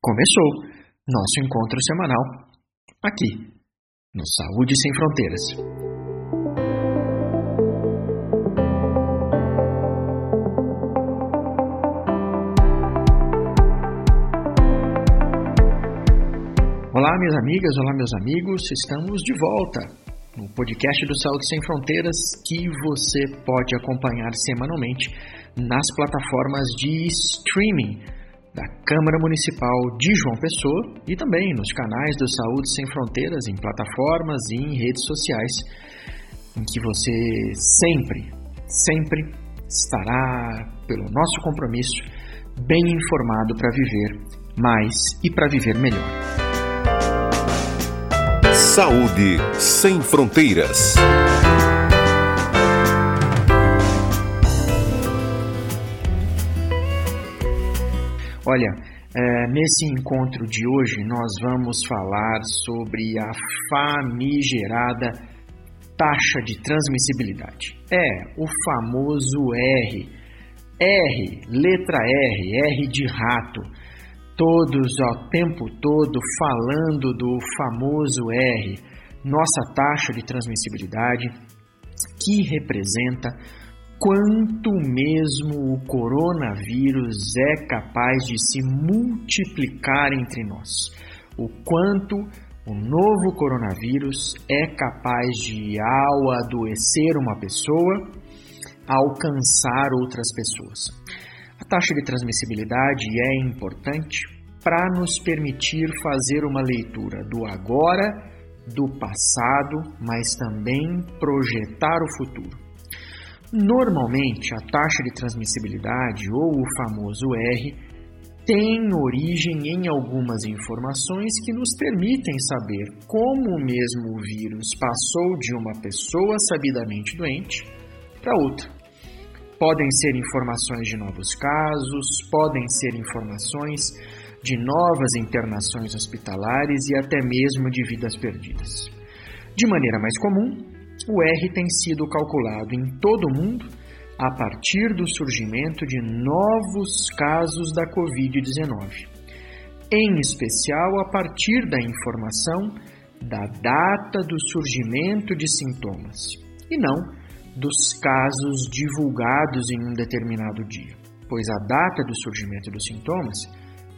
Começou nosso encontro semanal aqui no Saúde Sem Fronteiras. Olá, minhas amigas, olá, meus amigos, estamos de volta no podcast do Saúde Sem Fronteiras que você pode acompanhar semanalmente nas plataformas de streaming da Câmara Municipal de João Pessoa e também nos canais do Saúde Sem Fronteiras, em plataformas e em redes sociais, em que você sempre, sempre estará, pelo nosso compromisso, bem informado para viver mais e para viver melhor. Saúde Sem Fronteiras. Olha, é, nesse encontro de hoje nós vamos falar sobre a famigerada taxa de transmissibilidade. É, o famoso R. R, letra R, R de rato. Todos ao tempo todo falando do famoso R, nossa taxa de transmissibilidade, que representa quanto mesmo o coronavírus é capaz de se multiplicar entre nós, o quanto o novo coronavírus é capaz de, ao adoecer uma pessoa, alcançar outras pessoas. A taxa de transmissibilidade é importante para nos permitir fazer uma leitura do agora, do passado, mas também projetar o futuro. Normalmente, a taxa de transmissibilidade, ou o famoso R, tem origem em algumas informações que nos permitem saber como o mesmo vírus passou de uma pessoa sabidamente doente para outra. Podem ser informações de novos casos, podem ser informações de novas internações hospitalares e até mesmo de vidas perdidas. De maneira mais comum, o R tem sido calculado em todo o mundo a partir do surgimento de novos casos da Covid-19, em especial a partir da informação da data do surgimento de sintomas, e não dos casos divulgados em um determinado dia, pois a data do surgimento dos sintomas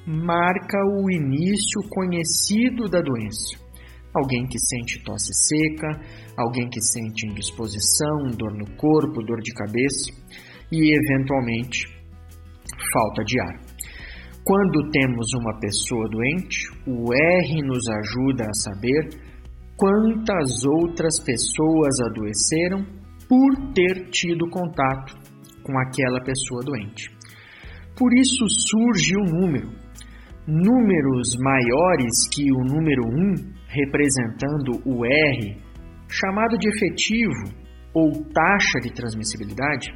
marca o início conhecido da doença Alguém que sente tosse seca, alguém que sente indisposição, dor no corpo, dor de cabeça e, eventualmente, falta de ar. Quando temos uma pessoa doente, o R nos ajuda a saber quantas outras pessoas adoeceram por ter tido contato com aquela pessoa doente. Por isso surge o número. Números maiores que o número 1 representando o R, chamado de efetivo ou taxa de transmissibilidade,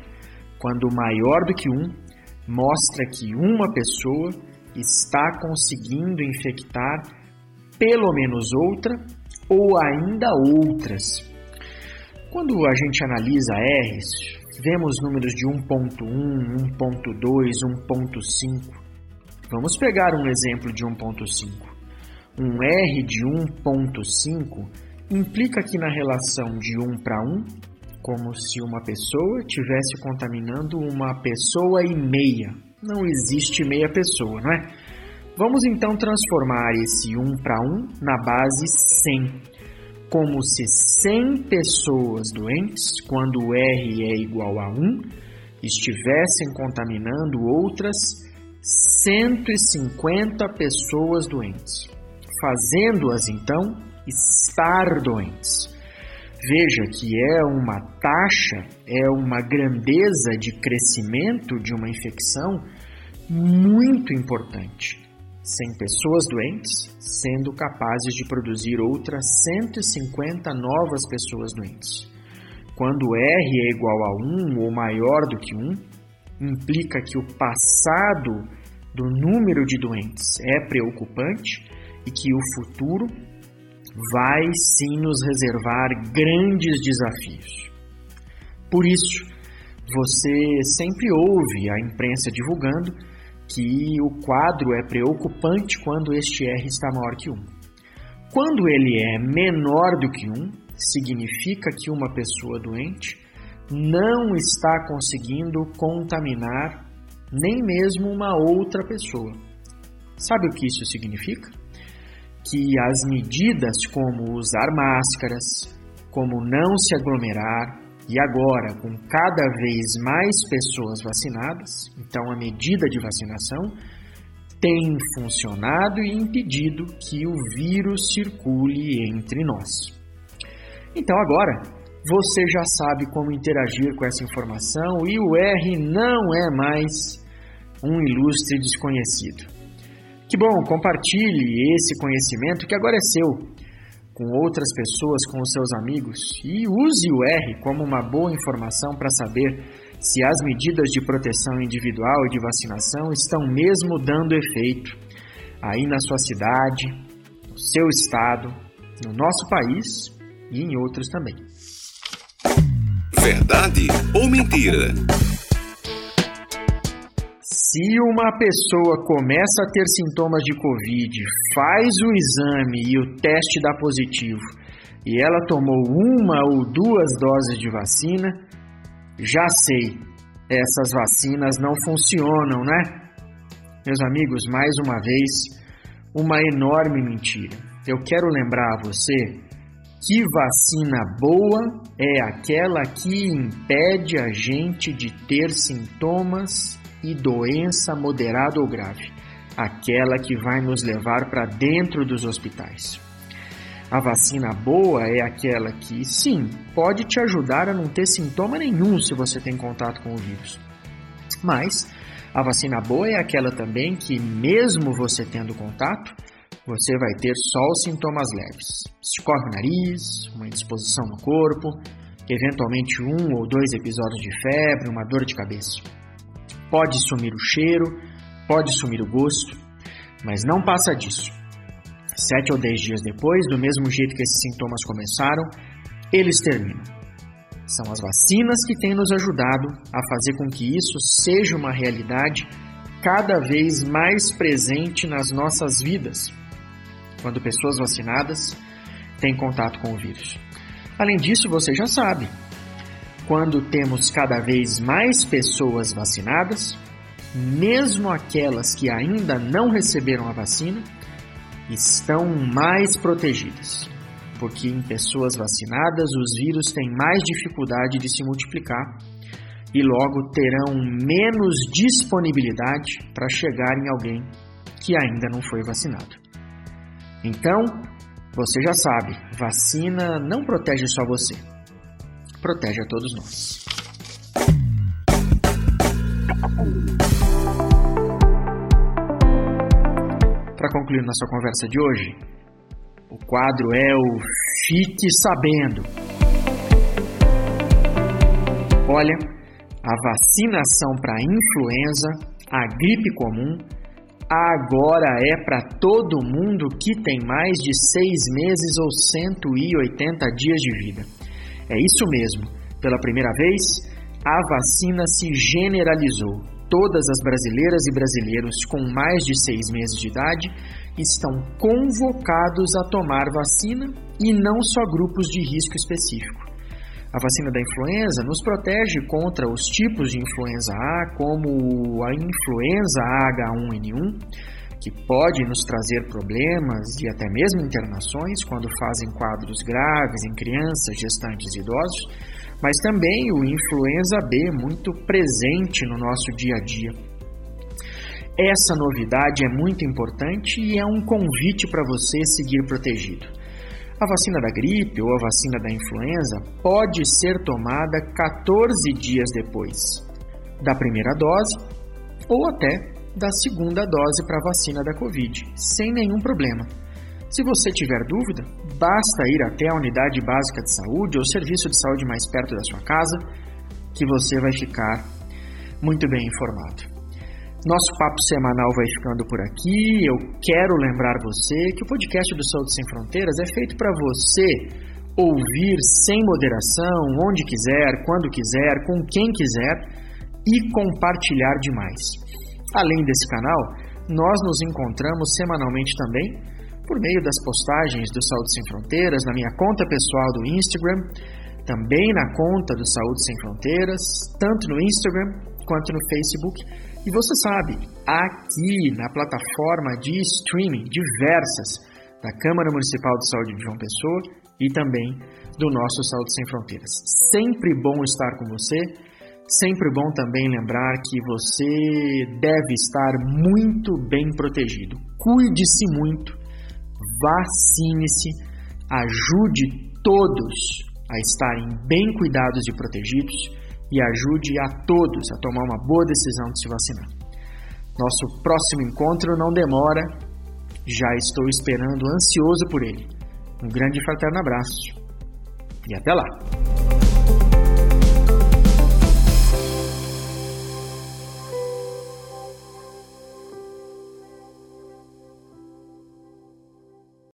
quando maior do que 1, mostra que uma pessoa está conseguindo infectar pelo menos outra ou ainda outras. Quando a gente analisa R's, vemos números de 1.1, 1.2, 1.5. Vamos pegar um exemplo de 1.5. Um R de 1.5 implica que na relação de 1 para 1, como se uma pessoa estivesse contaminando uma pessoa e meia. Não existe meia pessoa, não é? Vamos então transformar esse 1 para 1 na base 100, como se 100 pessoas doentes, quando o R é igual a 1, estivessem contaminando outras 150 pessoas doentes fazendo-as então estar doentes. Veja que é uma taxa, é uma grandeza de crescimento de uma infecção muito importante. Sem pessoas doentes, sendo capazes de produzir outras 150 novas pessoas doentes. Quando R é igual a 1 ou maior do que 1, implica que o passado do número de doentes é preocupante e que o futuro vai sim nos reservar grandes desafios. Por isso, você sempre ouve a imprensa divulgando que o quadro é preocupante quando este R está maior que 1. Quando ele é menor do que 1, significa que uma pessoa doente não está conseguindo contaminar nem mesmo uma outra pessoa. Sabe o que isso significa? Que as medidas como usar máscaras, como não se aglomerar, e agora, com cada vez mais pessoas vacinadas, então a medida de vacinação tem funcionado e impedido que o vírus circule entre nós. Então agora, você já sabe como interagir com essa informação e o R não é mais um ilustre desconhecido. Que bom, compartilhe esse conhecimento que agora é seu com outras pessoas, com os seus amigos e use o R como uma boa informação para saber se as medidas de proteção individual e de vacinação estão mesmo dando efeito aí na sua cidade, no seu estado, no nosso país e em outros também. Verdade ou mentira? Se uma pessoa começa a ter sintomas de Covid, faz o exame e o teste dá positivo e ela tomou uma ou duas doses de vacina, já sei, essas vacinas não funcionam, né? Meus amigos, mais uma vez, uma enorme mentira. Eu quero lembrar a você que vacina boa é aquela que impede a gente de ter sintomas e doença moderada ou grave, aquela que vai nos levar para dentro dos hospitais. A vacina boa é aquela que, sim, pode te ajudar a não ter sintoma nenhum se você tem contato com o vírus. Mas a vacina boa é aquela também que, mesmo você tendo contato, você vai ter só os sintomas leves. Escorre o nariz, uma indisposição no corpo, eventualmente um ou dois episódios de febre, uma dor de cabeça. Pode sumir o cheiro, pode sumir o gosto, mas não passa disso. Sete ou dez dias depois, do mesmo jeito que esses sintomas começaram, eles terminam. São as vacinas que têm nos ajudado a fazer com que isso seja uma realidade cada vez mais presente nas nossas vidas, quando pessoas vacinadas têm contato com o vírus. Além disso, você já sabe, quando temos cada vez mais pessoas vacinadas, mesmo aquelas que ainda não receberam a vacina, estão mais protegidas, porque em pessoas vacinadas os vírus têm mais dificuldade de se multiplicar e logo terão menos disponibilidade para chegar em alguém que ainda não foi vacinado. Então, você já sabe, vacina não protege só você protege a todos nós. Para concluir nossa conversa de hoje, o quadro é o Fique Sabendo. Olha, a vacinação para influenza, a gripe comum, agora é para todo mundo que tem mais de seis meses ou 180 dias de vida. É isso mesmo. Pela primeira vez, a vacina se generalizou. Todas as brasileiras e brasileiros com mais de seis meses de idade estão convocados a tomar vacina e não só grupos de risco específico. A vacina da influenza nos protege contra os tipos de influenza A, como a influenza H1N1, que pode nos trazer problemas e até mesmo internações quando fazem quadros graves em crianças, gestantes e idosos, mas também o influenza B muito presente no nosso dia a dia. Essa novidade é muito importante e é um convite para você seguir protegido. A vacina da gripe ou a vacina da influenza pode ser tomada 14 dias depois da primeira dose ou até da segunda dose para a vacina da Covid, sem nenhum problema. Se você tiver dúvida, basta ir até a unidade básica de saúde ou serviço de saúde mais perto da sua casa, que você vai ficar muito bem informado. Nosso papo semanal vai ficando por aqui. Eu quero lembrar você que o podcast do Saúde Sem Fronteiras é feito para você ouvir sem moderação, onde quiser, quando quiser, com quem quiser e compartilhar demais. Além desse canal, nós nos encontramos semanalmente também por meio das postagens do Saúde Sem Fronteiras na minha conta pessoal do Instagram, também na conta do Saúde Sem Fronteiras, tanto no Instagram quanto no Facebook. E você sabe, aqui na plataforma de streaming diversas da Câmara Municipal de Saúde de João Pessoa e também do nosso Saúde Sem Fronteiras. Sempre bom estar com você, sempre bom também lembrar que você deve estar muito bem protegido. Cuide-se muito, vacine-se, ajude todos a estarem bem cuidados e protegidos e ajude a todos a tomar uma boa decisão de se vacinar. Nosso próximo encontro não demora, já estou esperando ansioso por ele. Um grande fraterno abraço e até lá!